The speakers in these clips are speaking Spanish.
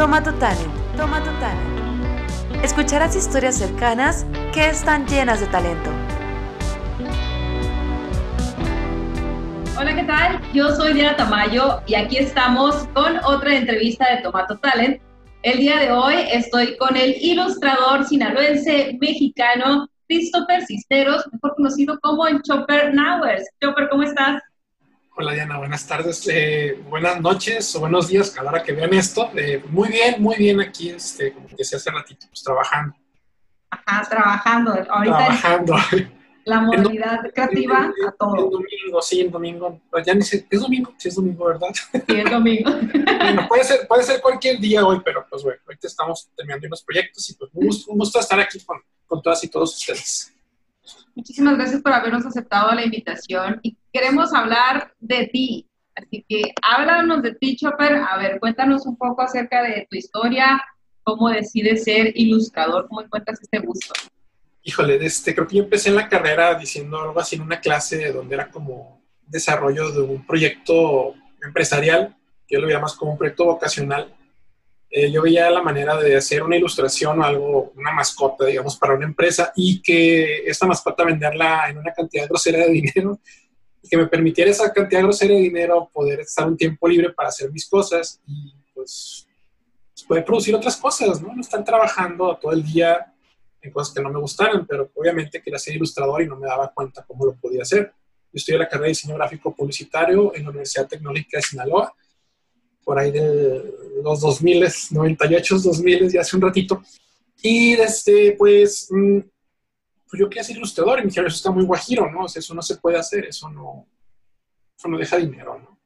Toma tu talent, toma tu talent. Escucharás historias cercanas que están llenas de talento. Hola, ¿qué tal? Yo soy Diana Tamayo y aquí estamos con otra entrevista de Tomato Talent. El día de hoy estoy con el ilustrador sinaloense mexicano Christopher Cisneros, mejor conocido como en Chopper Nowers. Chopper, ¿cómo estás? Hola Diana, buenas tardes, eh, buenas noches o buenos días cada hora que vean esto. Eh, muy bien, muy bien aquí, este, como se hace ratito, pues trabajando. Ajá, trabajando. Ahorita trabajando. La modalidad creativa a todo. El domingo, sí, el domingo. Ya ni sé, es domingo, sí es domingo, ¿verdad? Sí, es domingo. bueno, puede ser, puede ser cualquier día hoy, pero pues bueno, ahorita estamos terminando unos proyectos y pues un gusto, un gusto estar aquí con, con todas y todos ustedes. Muchísimas gracias por habernos aceptado la invitación y queremos hablar de ti. Así que háblanos de ti, Chopper. A ver, cuéntanos un poco acerca de tu historia, cómo decides ser ilustrador, cómo encuentras este gusto. Híjole, este, creo que yo empecé en la carrera diciendo algo así en una clase donde era como desarrollo de un proyecto empresarial, que yo lo veía más como un proyecto vocacional eh, yo veía la manera de hacer una ilustración o algo, una mascota, digamos, para una empresa y que esta mascota venderla en una cantidad grosera de dinero y que me permitiera esa cantidad grosera de dinero poder estar un tiempo libre para hacer mis cosas y pues, poder producir otras cosas, ¿no? No estar trabajando todo el día en cosas que no me gustaran, pero obviamente quería ser ilustrador y no me daba cuenta cómo lo podía hacer. Yo estudié la carrera de diseño gráfico publicitario en la Universidad Tecnológica de Sinaloa por ahí de los 2000, 98, 2000, ya hace un ratito. Y este, pues, mm, pues yo quería ser ilustrador y me dijeron, eso está muy guajiro, ¿no? O sea, eso no se puede hacer, eso no, eso no deja dinero, ¿no?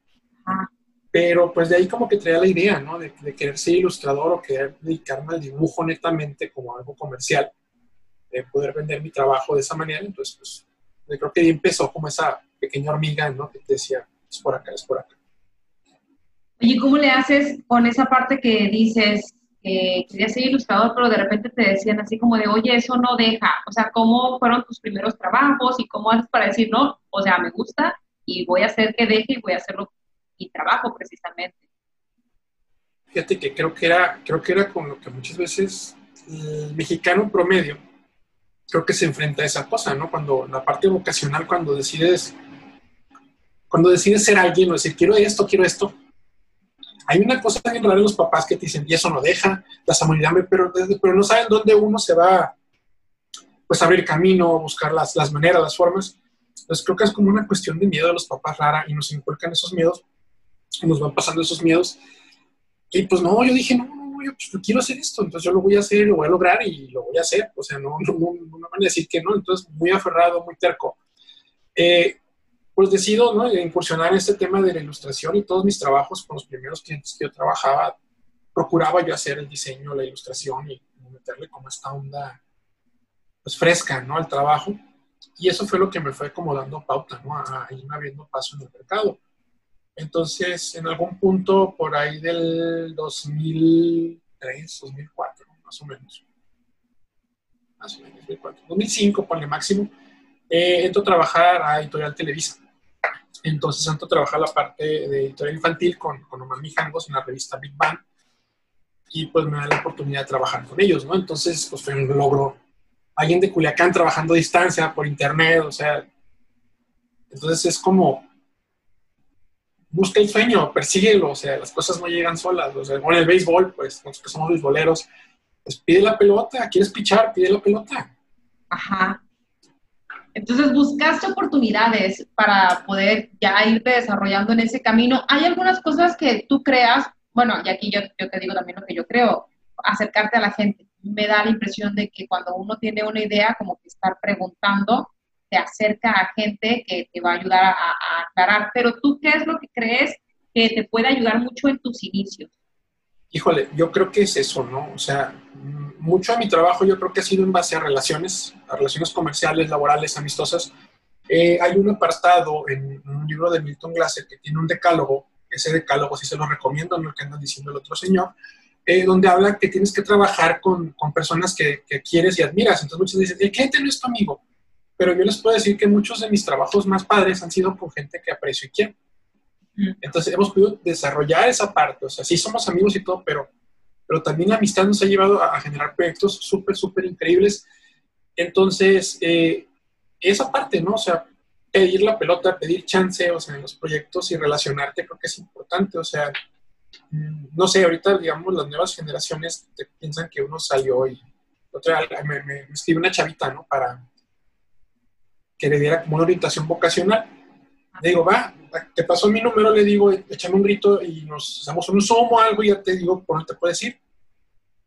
Pero pues de ahí como que traía la idea, ¿no? De, de, querer ser ilustrador o querer dedicarme al dibujo netamente como algo comercial, de poder vender mi trabajo de esa manera. Entonces, pues, yo creo que ahí empezó como esa pequeña hormiga, ¿no? Que te decía, es por acá, es por acá. Oye, ¿cómo le haces con esa parte que dices que querías ser ilustrador, pero de repente te decían así como de, oye, eso no deja? O sea, ¿cómo fueron tus primeros trabajos y cómo haces para decir, no, o sea, me gusta y voy a hacer que deje y voy a hacerlo y trabajo precisamente? Fíjate que creo que era, creo que era con lo que muchas veces el mexicano promedio creo que se enfrenta a esa cosa, ¿no? Cuando la parte vocacional, cuando decides, cuando decides ser alguien o decir, quiero esto, quiero esto, hay una cosa bien rara en los papás que te dicen, y eso no deja, la humanidad, pero, pero no saben dónde uno se va pues abrir camino, buscar las, las maneras, las formas. Entonces creo que es como una cuestión de miedo de los papás rara y nos inculcan esos miedos y nos van pasando esos miedos. Y pues no, yo dije, no, no, yo, pues, quiero hacer esto, entonces yo lo voy a hacer, lo voy a lograr y lo voy a hacer. O sea, no, no, no, no me van a decir que no, entonces muy aferrado, muy terco. Eh, pues decido ¿no? incursionar en este tema de la ilustración y todos mis trabajos con los primeros clientes que yo trabajaba, procuraba yo hacer el diseño, la ilustración y meterle como esta onda pues fresca ¿no? al trabajo. Y eso fue lo que me fue como dando pauta, ¿no? A, irme abriendo paso en el mercado. Entonces, en algún punto por ahí del 2003, 2004, más o menos. Más o menos, 2004. 2005, ponle máximo. Eh, entro a trabajar a Editorial Televisa. Entonces entro a trabajar la parte de editorial infantil con, con Omar Mijangos en la revista Big Bang y pues me da la oportunidad de trabajar con ellos, ¿no? Entonces pues fue un logro. Alguien de Culiacán trabajando a distancia por internet, o sea, entonces es como busca el sueño, persíguelo, o sea, las cosas no llegan solas, o sea, con el béisbol, pues nosotros que somos beisboleros, pues pide la pelota, quieres pichar, pide la pelota. Ajá. Entonces, buscaste oportunidades para poder ya irte desarrollando en ese camino. ¿Hay algunas cosas que tú creas? Bueno, y aquí yo, te digo también lo que yo creo, acercarte a la gente. Me da la impresión de que cuando uno tiene una idea, como que estar preguntando, te acerca a gente que te va a ayudar a, a aclarar. Pero tú, ¿qué es lo que crees que te puede ayudar mucho en tus inicios? Híjole, yo creo que es eso, ¿no? O sea, mucho de mi trabajo yo creo que ha sido en base a relaciones, a relaciones comerciales, laborales, amistosas. Eh, hay un apartado en un libro de Milton Glaser que tiene un decálogo, ese decálogo sí se lo recomiendo, no el que andan diciendo el otro señor, eh, donde habla que tienes que trabajar con, con personas que, que, quieres y admiras. Entonces muchos dicen, el cliente no es tu amigo, pero yo les puedo decir que muchos de mis trabajos más padres han sido con gente que aprecio y quiero. Entonces hemos podido desarrollar esa parte, o sea, sí somos amigos y todo, pero pero también la amistad nos ha llevado a, generar proyectos súper, súper increíbles. Entonces, eh, esa parte, ¿no? O sea, pedir la pelota, pedir chance, o sea, en los proyectos y relacionarte creo que es importante, o sea, mm, no sé, ahorita, digamos, las nuevas generaciones te piensan que uno salió y otra me, escribe una chavita, ¿no? Para que le diera como una orientación vocacional. Le digo, va, te pasó mi número, le digo, échame un grito y nos hacemos un zoom o algo y ya te digo por dónde te puedes ir.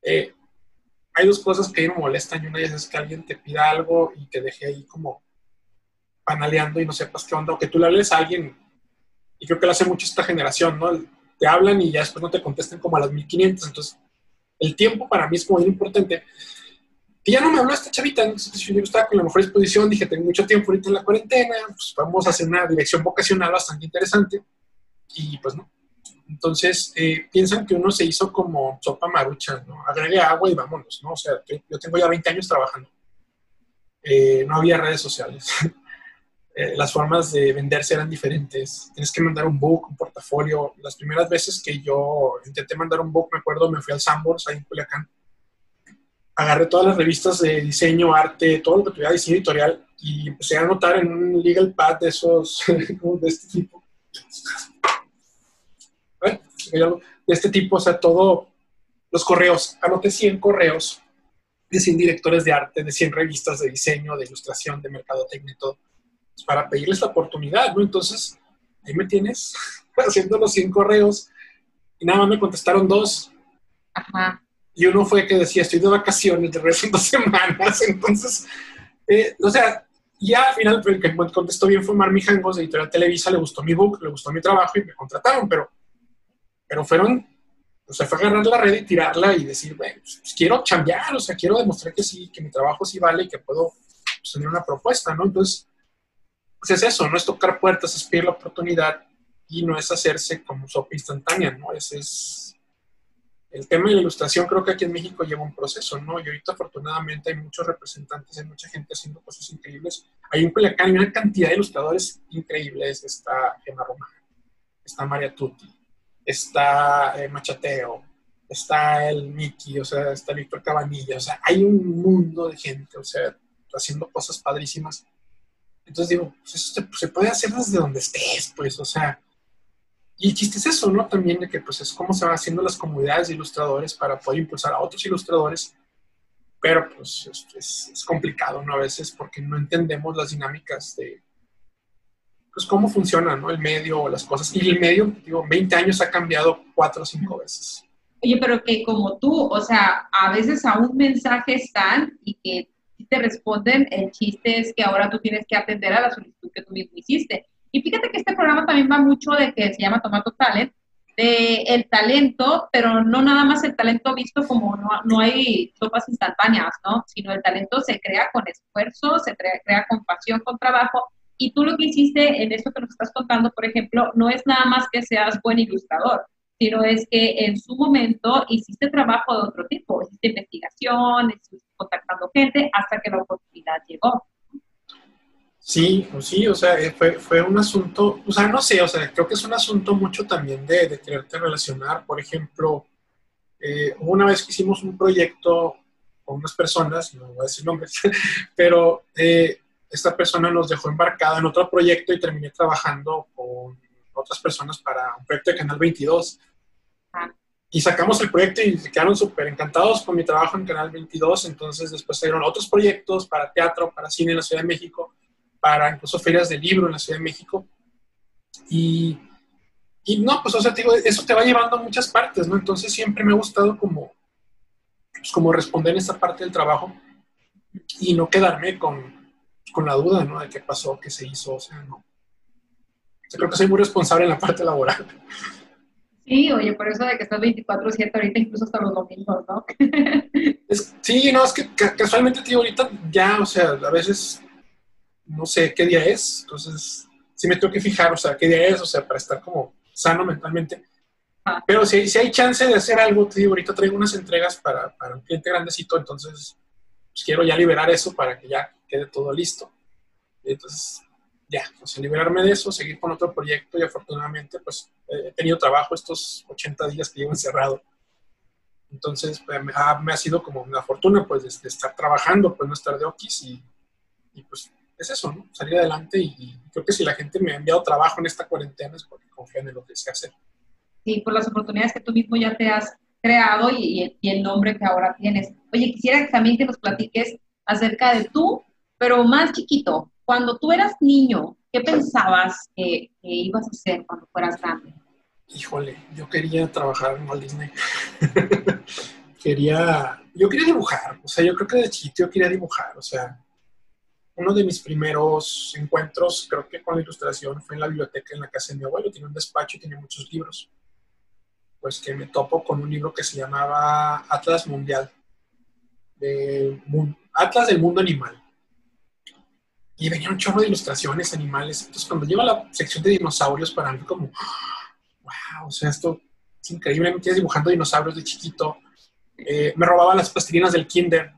Eh, hay dos cosas que me molestan y una es que alguien te pida algo y te deje ahí como panaleando y no sepas qué onda, o que tú le hables a alguien, y creo que lo hace mucho esta generación, ¿no? Te hablan y ya después no te contestan como a las 1500, entonces el tiempo para mí es como muy importante. Y ya no me habló esta chavita, entonces yo estaba con la mejor disposición, dije, tengo mucho tiempo ahorita en la cuarentena, pues vamos a hacer una dirección vocacional bastante interesante, y pues no. Entonces, eh, piensan que uno se hizo como sopa marucha, ¿no? Agregue agua y vámonos, ¿no? O sea, yo tengo ya 20 años trabajando. Eh, no había redes sociales. Eh, las formas de venderse eran diferentes. Tienes que mandar un book, un portafolio. Las primeras veces que yo intenté mandar un book, me acuerdo, me fui al Sambors, ahí en Culiacán. Agarré todas las revistas de diseño, arte, todo lo que tuviera diseño editorial y empecé a anotar en un legal pad de esos, de este tipo. De este tipo, o sea, todo, los correos. Anoté 100 correos de 100 directores de arte, de 100 revistas de diseño, de ilustración, de mercadotecnia y todo para pedirles la oportunidad, ¿no? Entonces, ahí me tienes haciendo los 100 correos y nada más me contestaron dos. Ajá. Y uno fue que decía, estoy de vacaciones, de resto dos semanas. Entonces, eh, o sea, ya al final el que contestó bien fue Marmi Jangos de Editorial Televisa, le gustó mi book, le gustó mi trabajo y me contrataron, pero, pero fueron, o sea, fue agarrar la red y tirarla y decir, bueno, pues, pues, quiero cambiar, o sea, quiero demostrar que sí, que mi trabajo sí vale y que puedo pues, tener una propuesta, ¿no? Entonces, pues es eso, no es tocar puertas, es pedir la oportunidad y no es hacerse como sopa instantánea, ¿no? Ese es el tema de la ilustración, creo que aquí en México lleva un proceso, ¿no? Y ahorita afortunadamente hay muchos representantes, hay mucha gente haciendo cosas increíbles. Hay un Culiacán y una cantidad de ilustradores increíbles. Está Gemma Román, está María Tutti, está eh, Machateo, está el Miki, o sea, está Víctor Cabanilla, o sea, hay un mundo de gente, o sea, haciendo cosas padrísimas entonces digo, pues eso se, puede hacer desde donde estés, pues, o sea, y el chiste es eso, ¿no? También de que pues es cómo se van haciendo las comunidades de ilustradores para poder impulsar a otros ilustradores, pero pues es, es, complicado, ¿no? A veces porque no entendemos las dinámicas de, pues cómo funciona, ¿no? El medio o las cosas. Y el medio, digo, 20 años ha cambiado cuatro o cinco veces. Oye, pero que como tú, o sea, a veces a un mensaje están y que te responden, el chiste es que ahora tú tienes que atender a la solicitud que tú mismo hiciste. Y fíjate que este programa también va mucho de que se llama Tomato Talent, de el talento, pero no nada más el talento visto como no, no hay sopas instantáneas, ¿no? Sino el talento se crea con esfuerzo, se crea, crea con pasión, con trabajo. Y tú lo que hiciste en esto que nos estás contando, por ejemplo, no es nada más que seas buen ilustrador, sino es que en su momento hiciste trabajo de otro tipo, hiciste investigación, estuviste contactando gente hasta que la oportunidad llegó. Sí, pues sí, o sea, eh, fue, fue un asunto, o sea, no sé, o sea, creo que es un asunto mucho también de, de quererte relacionar. Por ejemplo, eh, una vez que hicimos un proyecto con unas personas, no voy a decir nombres, pero eh, esta persona nos dejó embarcada en otro proyecto y terminé trabajando con otras personas para un proyecto de Canal 22. Y sacamos el proyecto y se quedaron súper encantados con mi trabajo en Canal 22. Entonces después salieron otros proyectos para teatro, para cine en la Ciudad de México, para incluso ferias de libro en la Ciudad de México. Y, y no, pues o sea, digo, eso te va llevando a muchas partes, ¿no? Entonces siempre me ha gustado como, pues, como responder en esa parte del trabajo y no quedarme con, con la duda, ¿no? De qué pasó, qué se hizo, o sea, no creo que soy muy responsable en la parte laboral. Sí, oye, por eso de que estás 24-7 ahorita, incluso hasta los domingos, ¿no? sí, no, es que casualmente, tío, ahorita ya, o sea, a veces no sé qué día es, entonces sí me tengo que fijar, o sea, qué día es, o sea, para estar como sano mentalmente. Ah. Pero si, si hay chance de hacer algo, te digo, ahorita traigo unas entregas para, para un cliente grandecito, entonces pues, quiero ya liberar eso para que ya quede todo listo. Entonces, ya, pues liberarme de eso, seguir con otro proyecto y afortunadamente pues he tenido trabajo estos 80 días que llevo encerrado. Entonces, pues, me ha, me ha sido como una fortuna, pues, de, de estar trabajando, pues, no estar de okis y, y, pues, es eso, ¿no? Salir adelante y, y, creo que si la gente me ha enviado trabajo en esta cuarentena es porque confían en lo que se hace. Sí, por las oportunidades que tú mismo ya te has creado y, y, el nombre que ahora tienes. Oye, quisiera también que nos platiques acerca de tú, pero más chiquito. Cuando tú eras niño, ¿qué pensabas que, que ibas a hacer cuando fueras grande? Híjole, yo quería trabajar en Walt Disney. quería, yo quería dibujar, o sea, yo creo que de chiquito yo quería dibujar, o sea, uno de mis primeros encuentros, creo que con la ilustración, fue en la biblioteca en la casa de mi abuelo, tiene un despacho y tiene muchos libros. Pues que me topo con un libro que se llamaba Atlas Mundial, Atlas del Mundo Animal. Y venía un chorro de ilustraciones, animales. Entonces, cuando lleva la sección de dinosaurios, para mí como, wow, o sea, esto es increíble. Me quedé dibujando dinosaurios de chiquito. Eh, me robaba las plastilinas del kinder.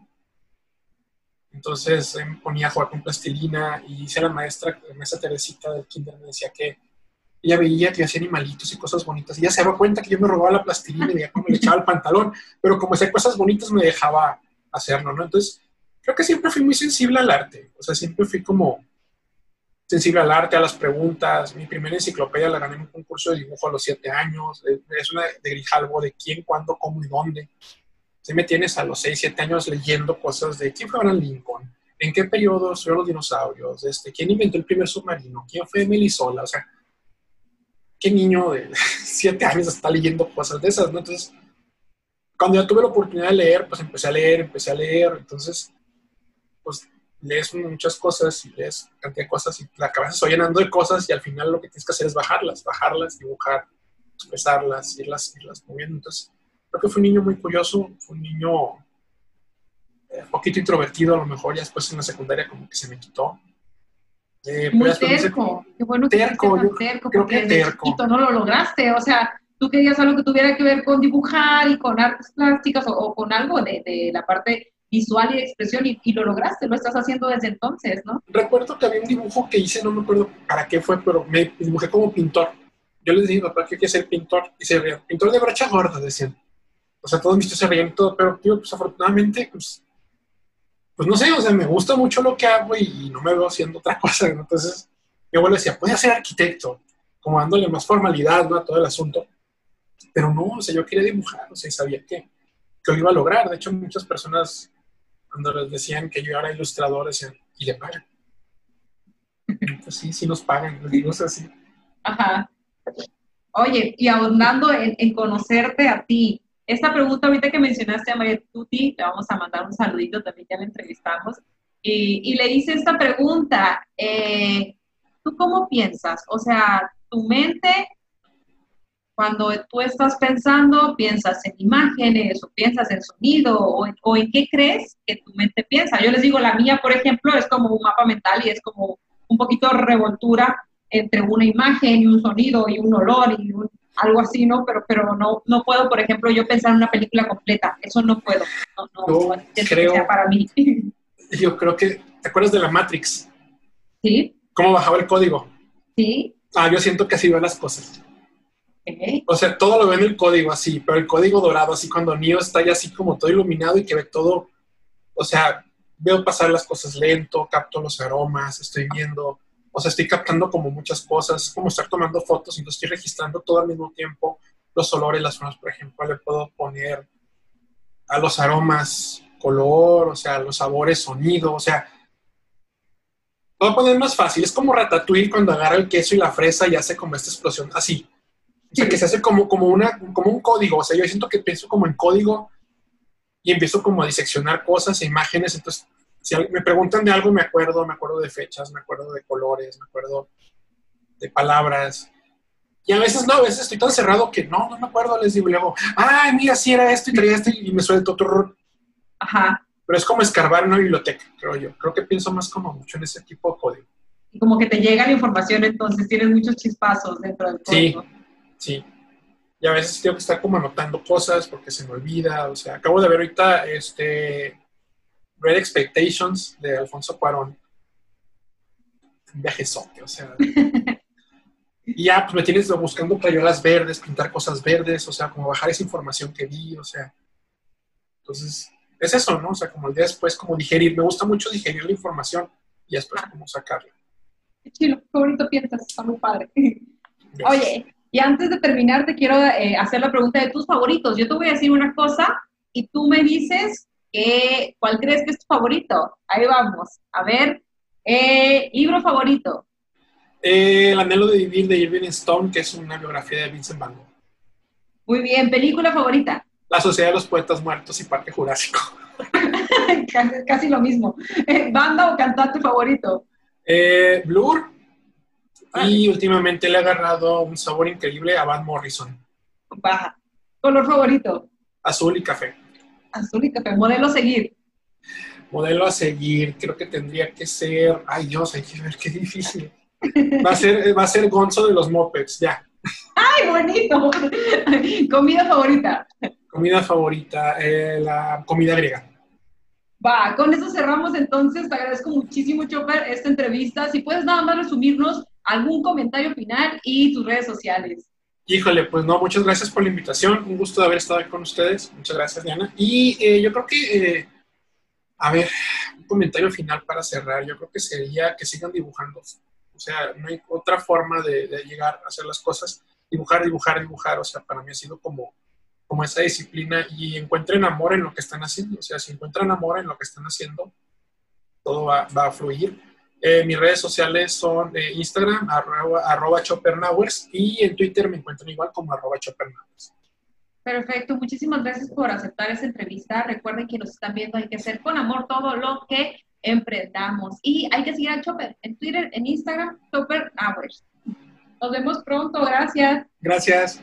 Entonces eh, me ponía a jugar con plastilina y hice la maestra, la maestra Teresita del kinder me decía que ella veía que hacía animalitos y cosas bonitas. Y ella se daba cuenta que yo me robaba la plastilina y veía cómo le echaba el pantalón. Pero como hacía cosas bonitas, me dejaba hacerlo, ¿no? Entonces, creo que siempre fui muy sensible al arte. O sea, siempre fui como sensible al arte, a las preguntas. Mi primera enciclopedia la gané en un concurso de dibujo a los siete años. Es una de Grijalvo, de quién, cuándo, cómo y dónde. Si me tienes a los seis, siete años leyendo cosas de quién fue Abraham Lincoln, en qué periodo estuvieron los dinosaurios, este, quién inventó el primer submarino, quién fue Melisola, o sea, qué niño de siete años está leyendo cosas de esas, ¿no? Entonces, cuando ya tuve la oportunidad de leer, pues empecé a leer, empecé a leer, entonces, pues lees muchas cosas y lees cantidad de cosas y la cabeza se va llenando de cosas y al final lo que tienes que hacer es bajarlas, bajarlas, dibujar, expresarlas, irlas, irlas moviendo. Entonces, creo que fue un niño muy curioso, fue un niño eh, un poquito introvertido a lo mejor, ya después en la secundaria como que se me quitó. Eh, muy terco, qué bueno que terco, yo terco, creo que terco. Chiquito no lo lograste, o sea, tú querías algo que tuviera que ver con dibujar y con artes plásticas o, o con algo de, de, la parte visual y de expresión y, y, lo lograste, lo estás haciendo desde entonces, ¿no? Recuerdo que había un dibujo que hice, no me acuerdo para qué fue, pero me dibujé como pintor. Yo les dije, papá, que quiero ser pintor, y se rían. Pintor de brocha gorda, decían. O sea, todos mis tíos se reían y todo, pero, tío, pues afortunadamente, pues, pues no sé, o sea, me gusta mucho lo que hago y, y no me veo haciendo otra cosa, ¿no? Entonces, mi abuelo decía, puede ser arquitecto, como dándole más formalidad, ¿no? A todo el asunto. Pero no, o sea, yo quería dibujar, o sea, sabía que, que lo iba a lograr. De hecho, muchas personas, cuando les decían que yo era ilustrador, decían, ¿y le pagan? Pues sí, sí nos pagan, les digo, o sea, sí. Ajá. Oye, y ahondando en, en conocerte a ti, esta pregunta ahorita que mencionaste a María Tuti, le vamos a mandar un saludito, también ya la entrevistamos, y, y le hice esta pregunta, eh, ¿tú cómo piensas? O sea, tu mente, cuando tú estás pensando, piensas en imágenes o piensas en sonido o, o en qué crees que tu mente piensa. Yo les digo, la mía, por ejemplo, es como un mapa mental y es como un poquito revoltura entre una imagen y un sonido y un olor y un, algo así, ¿no? Pero, pero no, no puedo, por ejemplo, yo pensar en una película completa. Eso no puedo. No, no, no creo, sea para mí. Yo creo que, ¿te acuerdas de la Matrix? ¿Sí? ¿Cómo bajaba el código? Sí. Ah, yo siento que así veo las cosas. Okay. O sea, todo lo veo en el código así, pero el código dorado, así cuando Neo está ya así como todo iluminado y que ve todo, o sea, veo pasar las cosas lento, capto los aromas, estoy viendo, o sea, estoy captando como muchas cosas, como estar tomando fotos, y estoy registrando todo al mismo tiempo, los olores, las formas, por ejemplo, le puedo poner a los aromas color, o sea, los sabores, sonido, o sea, lo voy a poner más fácil, es como Ratatouille cuando agarra el queso y la fresa y hace como esta explosión, así. O sea, que se hace como, como, una, como un código, o sea, yo siento que pienso como en código y empiezo como a diseccionar cosas e imágenes, entonces si me preguntan de algo, me acuerdo, me acuerdo de fechas, me acuerdo de colores, me acuerdo de palabras. Y a veces no, a veces estoy tan cerrado que no, no me acuerdo, les digo, y luego, ay, mira, si era esto y traía esto y me suelto otro. Ajá. Pero es como escarbar en una biblioteca, creo yo. Creo que pienso más como mucho en ese tipo de código. Y como que te llega la información, entonces tienes muchos chispazos dentro del código. Sí, sí. Y a veces tengo que estar como anotando cosas porque se me olvida. O sea, acabo de ver ahorita este Red Expectations de Alfonso Cuarón. Un viajezote, o sea. y ya, pues me tienes buscando crayolas verdes, pintar cosas verdes, o sea, como bajar esa información que vi, o sea. Entonces, es eso, ¿no? O sea, como el día después, como digerir. Me gusta mucho digerir la información y después como sacarla. Qué chilo, qué bonito piensas, está muy padre. Oye, y antes de terminar, te quiero eh, hacer la pregunta de tus favoritos. Yo te voy a decir una cosa y tú me dices eh, cuál crees que es tu favorito. Ahí vamos. A ver, eh, libro favorito. el anhelo de vivir de Irving Stone, que es una biografía de Vincent Van Gogh. Muy bien, película favorita. La Sociedad de los Poetas Muertos y Parque Jurásico. casi, lo mismo. ¿Banda o cantante favorito? Blur, y últimamente le ha agarrado un sabor increíble a Van Morrison. Baja. ¿Color favorito? Azul y café. Azul y café. ¿Modelo a seguir? Modelo a seguir, creo que tendría que ser. Ay Dios, hay que ver qué difícil. Va a ser, va a ser Gonzo de los Mopeds, ya. ¡Ay, bonito! ¿Comida favorita? Comida favorita, eh, la comida griega. Va, con eso cerramos entonces. Te agradezco muchísimo, Chopper, esta entrevista. Si puedes nada más resumirnos algún comentario final y tus redes sociales. Híjole, pues no, muchas gracias por la invitación. Un gusto de haber estado con ustedes. Muchas gracias, Diana. Y eh, yo creo que, eh, a ver, un comentario final para cerrar. Yo creo que sería que sigan dibujando. O sea, no hay otra forma de, llegar a hacer las cosas. Dibujar, dibujar, dibujar. O sea, para mí ha sido como, como esa disciplina y encuentren amor en lo que están haciendo. O sea, si encuentran amor en lo que están haciendo, todo va a fluir. Eh, mis redes sociales son eh, Instagram, arroba, chopernowers, y en Twitter me encuentran igual como arroba chopernowers. Perfecto, muchísimas gracias por aceptar esta entrevista. Recuerden que nos están viendo, hay que hacer con amor todo lo que emprendamos. Y hay que seguir a Chopper en Twitter, en Instagram, Chopper Nos vemos pronto, gracias. Gracias.